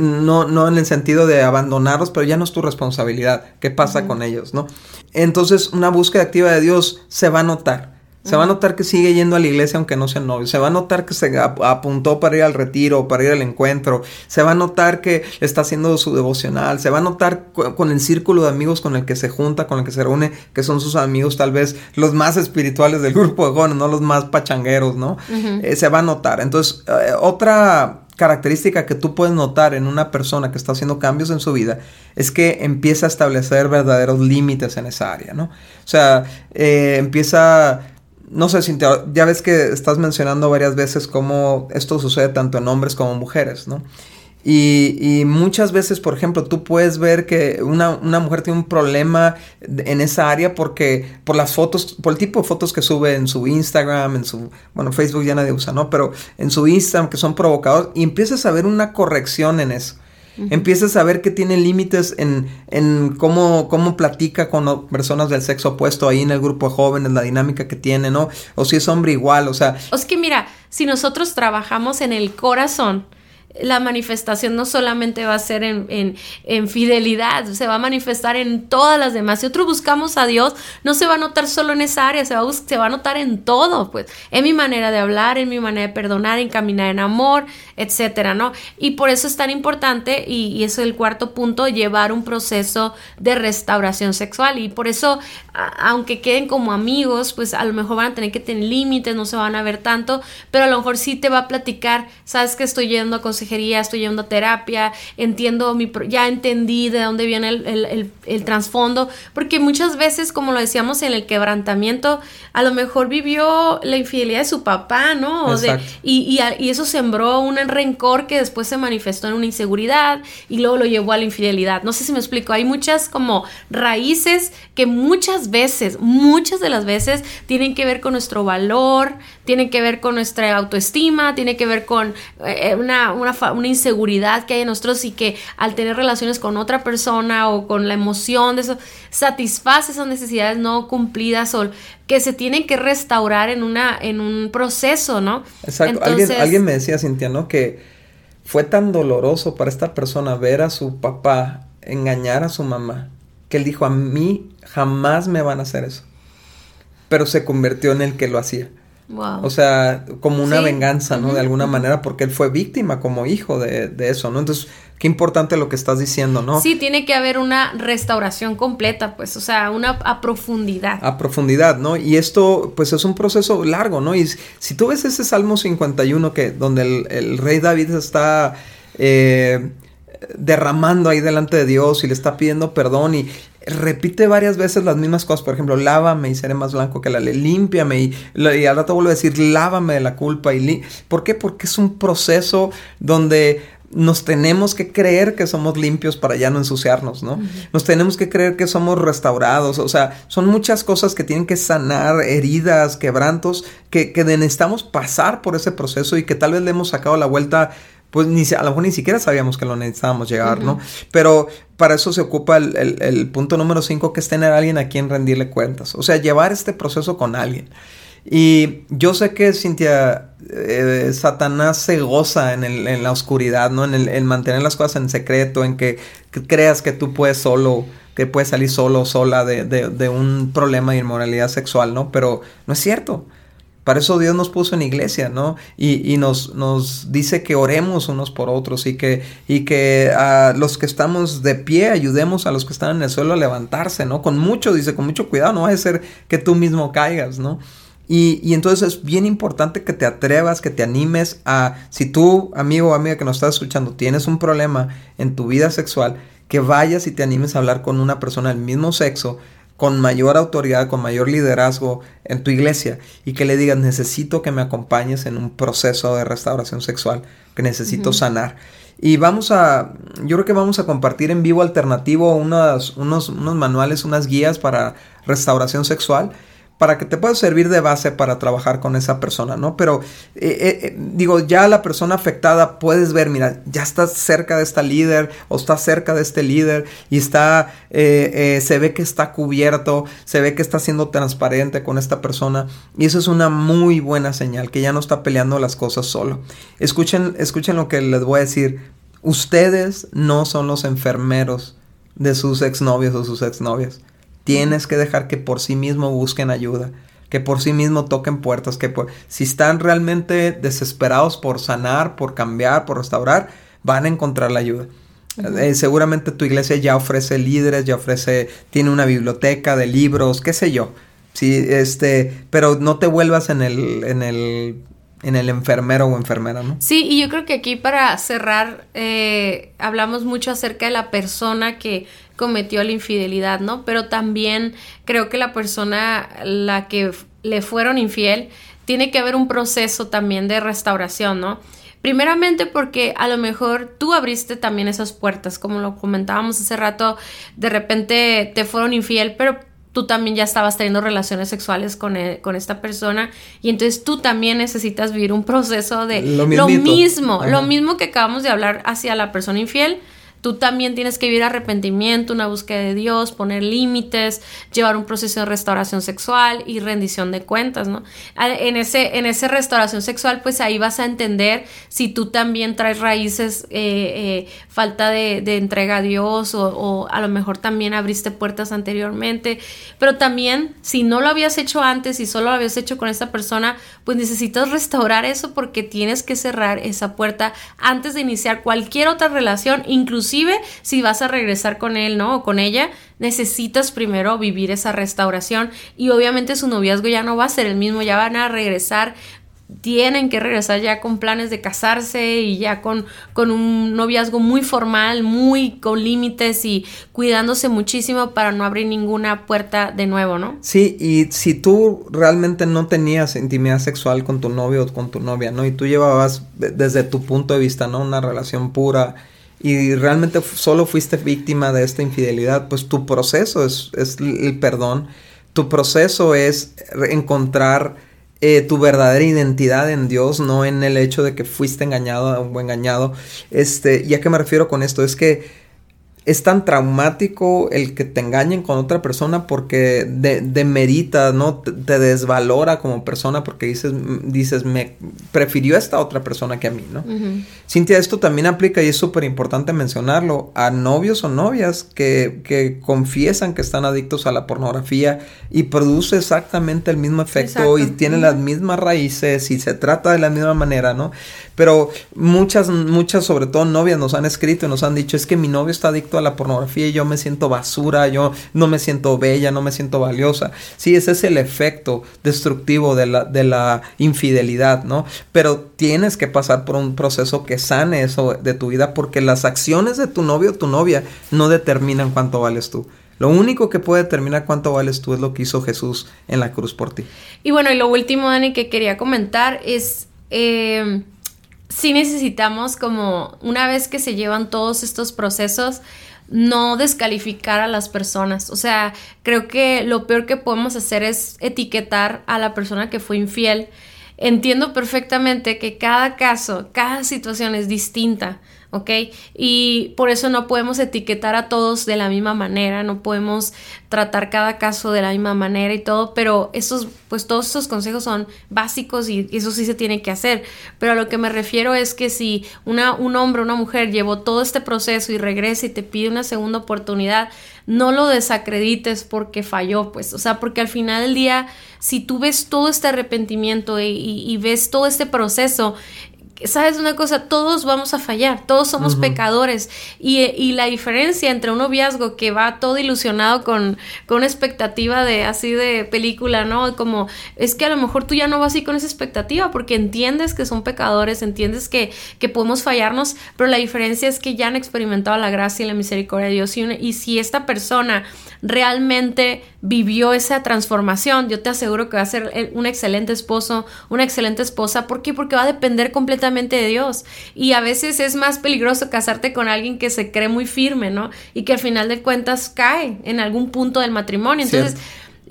no, no en el sentido de abandonarlos, pero ya no es tu responsabilidad qué pasa con ellos, ¿no? Entonces, una búsqueda activa de Dios se va a notar. Se va a notar que sigue yendo a la iglesia aunque no sea novio. Se va a notar que se apuntó para ir al retiro, para ir al encuentro. Se va a notar que está haciendo su devocional. Se va a notar con el círculo de amigos con el que se junta, con el que se reúne, que son sus amigos tal vez los más espirituales del grupo de jóvenes, no los más pachangueros, ¿no? Eh, se va a notar. Entonces, eh, otra característica que tú puedes notar en una persona que está haciendo cambios en su vida es que empieza a establecer verdaderos límites en esa área, ¿no? O sea, eh, empieza, no sé, Cintia, ya ves que estás mencionando varias veces cómo esto sucede tanto en hombres como en mujeres, ¿no? Y, muchas veces, por ejemplo, tú puedes ver que una, mujer tiene un problema en esa área porque por las fotos, por el tipo de fotos que sube en su Instagram, en su, bueno, Facebook ya nadie usa, ¿no? Pero en su Instagram que son provocados y empiezas a ver una corrección en eso. Empiezas a ver que tiene límites en, en cómo, cómo platica con personas del sexo opuesto ahí en el grupo de jóvenes, la dinámica que tiene, ¿no? O si es hombre igual, o sea... Es que mira, si nosotros trabajamos en el corazón, la manifestación no solamente va a ser en, en, fidelidad, se va a manifestar en todas las demás. Si nosotros buscamos a Dios, no se va a notar solo en esa área, se va, a se va a notar en todo, pues, en mi manera de hablar, en mi manera de perdonar, en caminar en amor, etcétera, ¿no? Y por eso es tan importante, y, y es el cuarto punto, llevar un proceso de restauración sexual. Y por eso, aunque queden como amigos, pues a lo mejor van a tener que tener límites, no se van a ver tanto, pero a lo mejor sí te va a platicar, sabes que estoy yendo a consejería, estoy yendo a terapia, entiendo mi, ya entendí de dónde viene el, trasfondo, porque muchas veces, como lo decíamos en el quebrantamiento, a lo mejor vivió la infidelidad de su papá, ¿no? y, y, eso sembró un rencor que después se manifestó en una inseguridad y luego lo llevó a la infidelidad. No sé si me explico, hay muchas como raíces que muchas veces, muchas de las veces tienen que ver con nuestro valor, tienen que ver con nuestra autoestima, tiene que ver con eh, una, una, inseguridad que hay en nosotros y que al tener relaciones con otra persona o con la emoción de eso, satisface esas necesidades no cumplidas o que se tienen que restaurar en, una, en un proceso, ¿no? Exacto. alguien, alguien me decía, Cintia, ¿no? Que fue tan doloroso para esta persona ver a su papá engañar a su mamá, que él dijo, a mí jamás me van a hacer eso. Pero se convirtió en el que lo hacía. O sea, como una venganza, ¿no? De alguna manera, porque él fue víctima como hijo de, de, eso, ¿no? Entonces, qué importante lo que estás diciendo, ¿no? Sí, tiene que haber una restauración completa, pues, o sea, una a profundidad. A profundidad, ¿no? Y esto, pues, es un proceso largo, ¿no? Y si tú ves ese Salmo 51, que, donde el, el rey David está... Eh, derramando ahí delante de Dios y le está pidiendo perdón y repite varias veces las mismas cosas. Por ejemplo, lávame y seré más blanco que la ley, límpiame y, y al rato vuelve a decir, lávame de la culpa. Y ¿Por qué? Porque es un proceso donde nos tenemos que creer que somos limpios para ya no ensuciarnos, ¿no? Nos tenemos que creer que somos restaurados, o sea, son muchas cosas que tienen que sanar, heridas, quebrantos, que, que necesitamos pasar por ese proceso y que tal vez le hemos sacado la vuelta pues ni, a lo mejor ni siquiera sabíamos que lo necesitábamos llegar, ¿no? Pero para eso se ocupa el, punto número 5, que es tener a alguien a quien rendirle cuentas. O sea, llevar este proceso con alguien. Y yo sé que, Cintia, eh, Satanás se goza en, el, en, la oscuridad, ¿no? En, el, en mantener las cosas en secreto, en que, creas que tú puedes solo, que puedes salir solo o sola de, de, de un problema de inmoralidad sexual, ¿no? Pero no es cierto. Para eso Dios nos puso en iglesia, ¿no? Y, nos, nos, dice que oremos unos por otros y que, y que a los que estamos de pie ayudemos a los que están en el suelo a levantarse, ¿no? Con mucho, dice, con mucho cuidado, no va a ser que tú mismo caigas, ¿no? Y, y, entonces es bien importante que te atrevas, que te animes a, si tú, amigo o amiga que nos estás escuchando, tienes un problema en tu vida sexual, que vayas y te animes a hablar con una persona del mismo sexo con mayor autoridad, con mayor liderazgo en tu iglesia y que le digas, necesito que me acompañes en un proceso de restauración sexual, que necesito sanar. Y vamos a, yo creo que vamos a compartir en vivo alternativo unos, unos, unos manuales, unas guías para restauración sexual para que te pueda servir de base para trabajar con esa persona, ¿no? Pero eh, eh, eh, digo, ya la persona afectada puedes ver, mira, ya estás cerca de esta líder o está cerca de este líder y está, se ve que está cubierto, se ve que está siendo transparente con esta persona y eso es una muy buena señal, que ya no está peleando las cosas solo. Escuchen, escuchen lo que les voy a decir. Ustedes no son los enfermeros de sus exnovios o sus exnovias. Tienes que dejar que por sí mismo busquen ayuda, que por sí mismo toquen puertas, que si están realmente desesperados por sanar, por cambiar, por restaurar, van a encontrar la ayuda. Eh, seguramente tu iglesia ya ofrece líderes, ya ofrece, tiene una biblioteca de libros, qué sé yo. Sí, este, pero no te vuelvas en el, en el en el enfermero o enfermera, ¿no? Sí, y yo creo que aquí para cerrar, eh, hablamos mucho acerca de la persona que cometió la infidelidad, ¿no? Pero también creo que la persona la que le fueron infiel, tiene que haber un proceso también de restauración, ¿no? Primeramente porque a lo mejor tú abriste también esas puertas, como lo comentábamos hace rato, de repente te fueron infiel, pero tú también ya estabas teniendo relaciones sexuales con, e, con esta persona y entonces tú también necesitas vivir un proceso de lo, mismo, lo mismo que acabamos de hablar hacia la persona infiel, Tú también tienes que vivir arrepentimiento, una búsqueda de Dios, poner límites, llevar un proceso de restauración sexual y rendición de cuentas, ¿no? En ese, en esa restauración sexual, pues ahí vas a entender si tú también traes raíces, eh, eh, falta de, entrega a Dios o, o, a lo mejor también abriste puertas anteriormente, pero también si no lo habías hecho antes y solo lo habías hecho con esta persona, pues necesitas restaurar eso porque tienes que cerrar esa puerta antes de iniciar cualquier otra relación, incluso inclusive si vas a regresar con él, ¿no? O con ella, necesitas primero vivir esa restauración y obviamente su noviazgo ya no va a ser el mismo, ya van a regresar tienen que regresar ya con planes de casarse y ya con, con un noviazgo muy formal, muy con límites y cuidándose muchísimo para no abrir ninguna puerta de nuevo, ¿no? Sí, y si tú realmente no tenías intimidad sexual con tu novio o con tu novia, ¿no? Y tú llevabas desde tu punto de vista, ¿no? Una relación pura y realmente solo fuiste víctima de esta infidelidad, pues tu proceso es, el perdón, tu proceso es encontrar eh, tu verdadera identidad en Dios, no en el hecho de que fuiste engañado o engañado. Este, ¿y a qué me refiero con esto? Es que es tan traumático el que te engañen con otra persona porque demerita, ¿no? Te, desvalora como persona porque dices, dices, me prefirió a esta otra persona que a mí, ¿no? Cintia, esto también aplica y es súper importante mencionarlo a novios o novias que, que, confiesan que están adictos a la pornografía y produce exactamente el mismo efecto y tiene las mismas raíces y se trata de la misma manera, ¿no? Pero muchas, muchas, sobre todo novias, nos han escrito y nos han dicho, es que mi novio está adicto la pornografía yo me siento basura, yo no me siento bella, no me siento valiosa. Sí, ese es el efecto destructivo de la, de la infidelidad, ¿no? Pero tienes que pasar por un proceso que sane eso de tu vida porque las acciones de tu novio o tu novia no determinan cuánto vales tú. Lo único que puede determinar cuánto vales tú es lo que hizo Jesús en la cruz por ti. Y bueno, y lo último, Dani, que quería comentar es... Eh sí necesitamos como una vez que se llevan todos estos procesos, no descalificar a las personas. O sea, creo que lo peor que podemos hacer es etiquetar a la persona que fue infiel. Entiendo perfectamente que cada caso, cada situación es distinta. ¿Ok? Y por eso no podemos etiquetar a todos de la misma manera, no podemos tratar cada caso de la misma manera y todo, pero esos, pues todos esos consejos son básicos y eso sí se tiene que hacer. Pero a lo que me refiero es que si una, un hombre o una mujer llevó todo este proceso y regresa y te pide una segunda oportunidad, no lo desacredites porque falló, pues, o sea, porque al final del día, si tú ves todo este arrepentimiento y ves todo este proceso, sabes una cosa, todos vamos a fallar, todos somos pecadores y, y, la diferencia entre un noviazgo que va todo ilusionado con, con una expectativa de así de película, ¿no? Como es que a lo mejor tú ya no vas así con esa expectativa porque entiendes que son pecadores, entiendes que, que podemos fallarnos, pero la diferencia es que ya han experimentado la gracia y la misericordia de Dios y, y si esta persona realmente vivió esa transformación, yo te aseguro que va a ser un excelente esposo, una excelente esposa. ¿Por qué? Porque va a depender completamente de Dios. Y a veces es más peligroso casarte con alguien que se cree muy firme, ¿no? Y que al final de cuentas cae en algún punto del matrimonio. Entonces,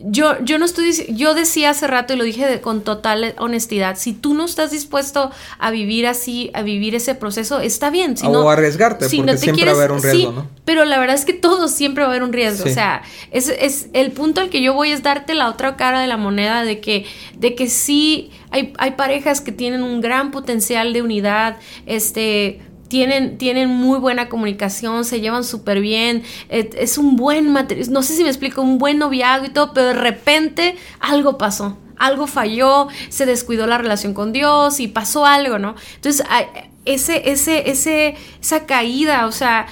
yo, yo no estoy, yo decía hace rato y lo dije con total honestidad, si tú no estás dispuesto a vivir así, a vivir ese proceso, está bien. Si o arriesgarte, porque siempre va a haber un riesgo, ¿no? Pero la verdad es que todo siempre va a haber un riesgo. O sea, es, es, el punto al que yo voy es darte la otra cara de la moneda de que, de que sí hay, hay parejas que tienen un gran potencial de unidad, este tienen, tienen muy buena comunicación, se llevan súper bien, es un buen material, no sé si me explico, un buen noviazgo y todo, pero de repente algo pasó, algo falló, se descuidó la relación con Dios y pasó algo, ¿no? Entonces, ese, ese, ese, esa caída, o sea,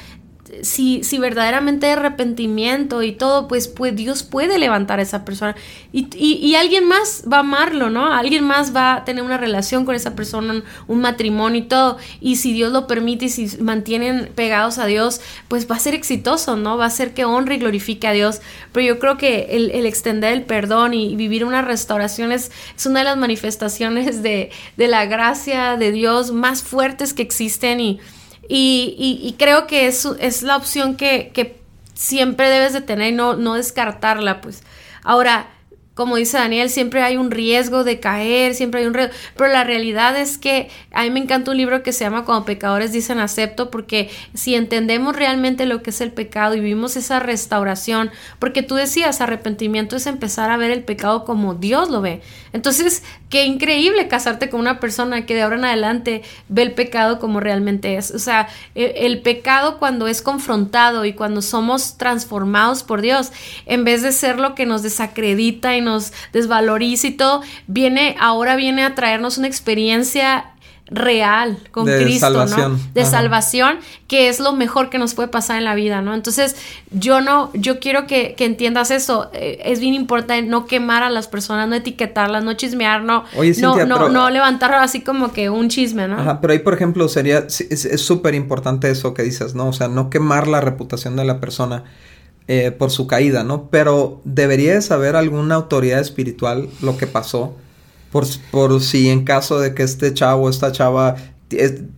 si, si verdaderamente hay arrepentimiento y todo, pues, pues Dios puede levantar a esa persona. Y, y, alguien más va a amarlo, ¿no? Alguien más va a tener una relación con esa persona, un, matrimonio y todo. Y si Dios lo permite y si mantienen pegados a Dios, pues va a ser exitoso, ¿no? Va a ser que honre y glorifique a Dios. Pero yo creo que el, el extender el perdón y vivir una restauración es, es una de las manifestaciones de, de la gracia de Dios más fuertes que existen y y, creo que es, es la opción que, siempre debes de tener y no, no descartarla, pues. Ahora, como dice Daniel, siempre hay un riesgo de caer, siempre hay un riesgo, pero la realidad es que a mí me encanta un libro que se llama Cuando pecadores dicen acepto, porque si entendemos realmente lo que es el pecado y vivimos esa restauración, porque tú decías, arrepentimiento es empezar a ver el pecado como Dios lo ve. Entonces, qué increíble casarte con una persona que de ahora en adelante ve el pecado como realmente es. O sea, e, el, pecado cuando es confrontado y cuando somos transformados por Dios, en vez de ser lo que nos desacredita y nos desvaloriza y todo, viene, ahora viene a traernos una experiencia real con Cristo, ¿no? De salvación, que es lo mejor que nos puede pasar en la vida, ¿no? Entonces, yo no, yo quiero que, entiendas eso. Eh, es bien importante no quemar a las personas, no etiquetarlas, no chismear, no, no, no, no, levantar así como que un chisme, ¿no? Ajá, pero ahí, por ejemplo, sería, es súper importante eso que dices, ¿no? O sea, no quemar la reputación de la persona. Eh, por su caída, ¿no? Pero debería saber alguna autoridad espiritual lo que pasó, por, por si en caso de que este chavo, esta chava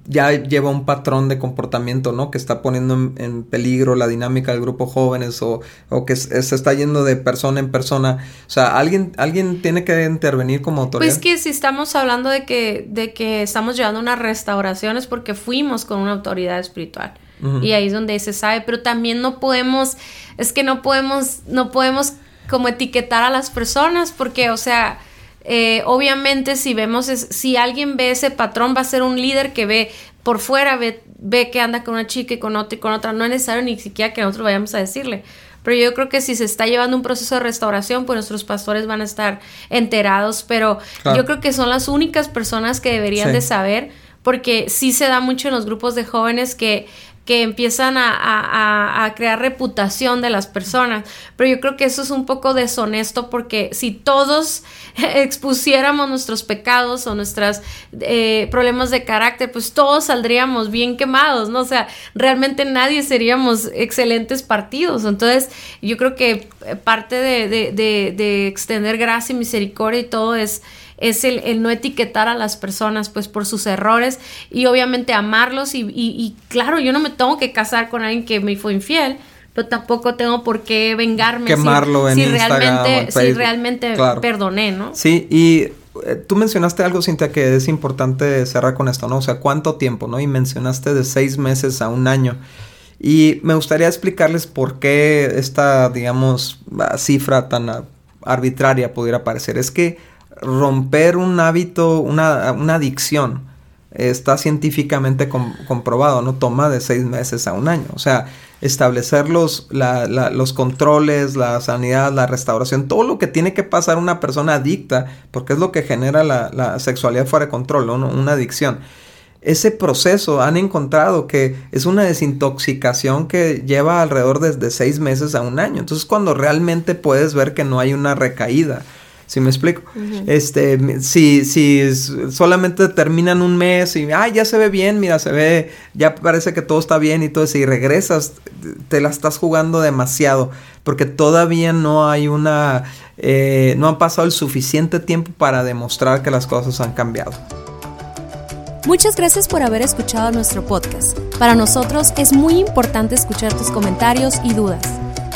ya lleva un patrón de comportamiento, ¿no? Que está poniendo en, peligro la dinámica del grupo jóvenes o, o que se, está yendo de persona en persona. O sea, alguien, alguien tiene que intervenir como autoridad. Pues que si estamos hablando de que, de que estamos llevando una restauración es porque fuimos con una autoridad espiritual. Y ahí es donde se sabe, pero también no podemos, es que no podemos, no podemos como etiquetar a las personas porque, o sea, eh, obviamente si vemos, si alguien ve ese patrón, va a ser un líder que ve por fuera, ve, ve que anda con una chica y con otra y con otra. No es necesario ni siquiera que nosotros vayamos a decirle. Pero yo creo que si se está llevando un proceso de restauración, pues nuestros pastores van a estar enterados. Pero yo creo que son las únicas personas que deberían de saber, porque sí se da mucho en los grupos de jóvenes que que empiezan a, crear reputación de las personas. Pero yo creo que eso es un poco deshonesto porque si todos expusiéramos nuestros pecados o nuestros eh, problemas de carácter, pues todos saldríamos bien quemados, ¿no? O sea, realmente nadie seríamos excelentes partidos. Entonces, yo creo que parte de, de extender gracia y misericordia y todo es es el, no etiquetar a las personas pues por sus errores y obviamente amarlos y, claro, yo no me tengo que casar con alguien que me fue infiel, pero tampoco tengo por qué vengarme Quemarlo si, en realmente, si realmente perdoné, ¿no? Sí, y eh, tú mencionaste algo, Cintia, que es importante cerrar con esto, ¿no? O sea, ¿cuánto tiempo, no? Y mencionaste de seis meses a un año. Y me gustaría explicarles por qué esta, digamos, cifra tan arbitraria pudiera parecer. Es que romper un hábito, una, adicción, está científicamente comprobado, no toma de seis meses a un año. O sea, establecer los, los controles, la sanidad, la restauración, todo lo que tiene que pasar una persona adicta, porque es lo que genera la, sexualidad fuera de control, una adicción. Ese proceso han encontrado que es una desintoxicación que lleva alrededor de seis meses a un año. Entonces, cuando realmente puedes ver que no hay una recaída, si me explico? Este, si, si solamente terminan un mes y, ay, ya se ve bien, mira, se ve, ya parece que todo está bien y todo eso, y regresas, te la estás jugando demasiado, porque todavía no hay una, eh, no han pasado el suficiente tiempo para demostrar que las cosas han cambiado. Muchas gracias por haber escuchado nuestro podcast. Para nosotros es muy importante escuchar tus comentarios y dudas.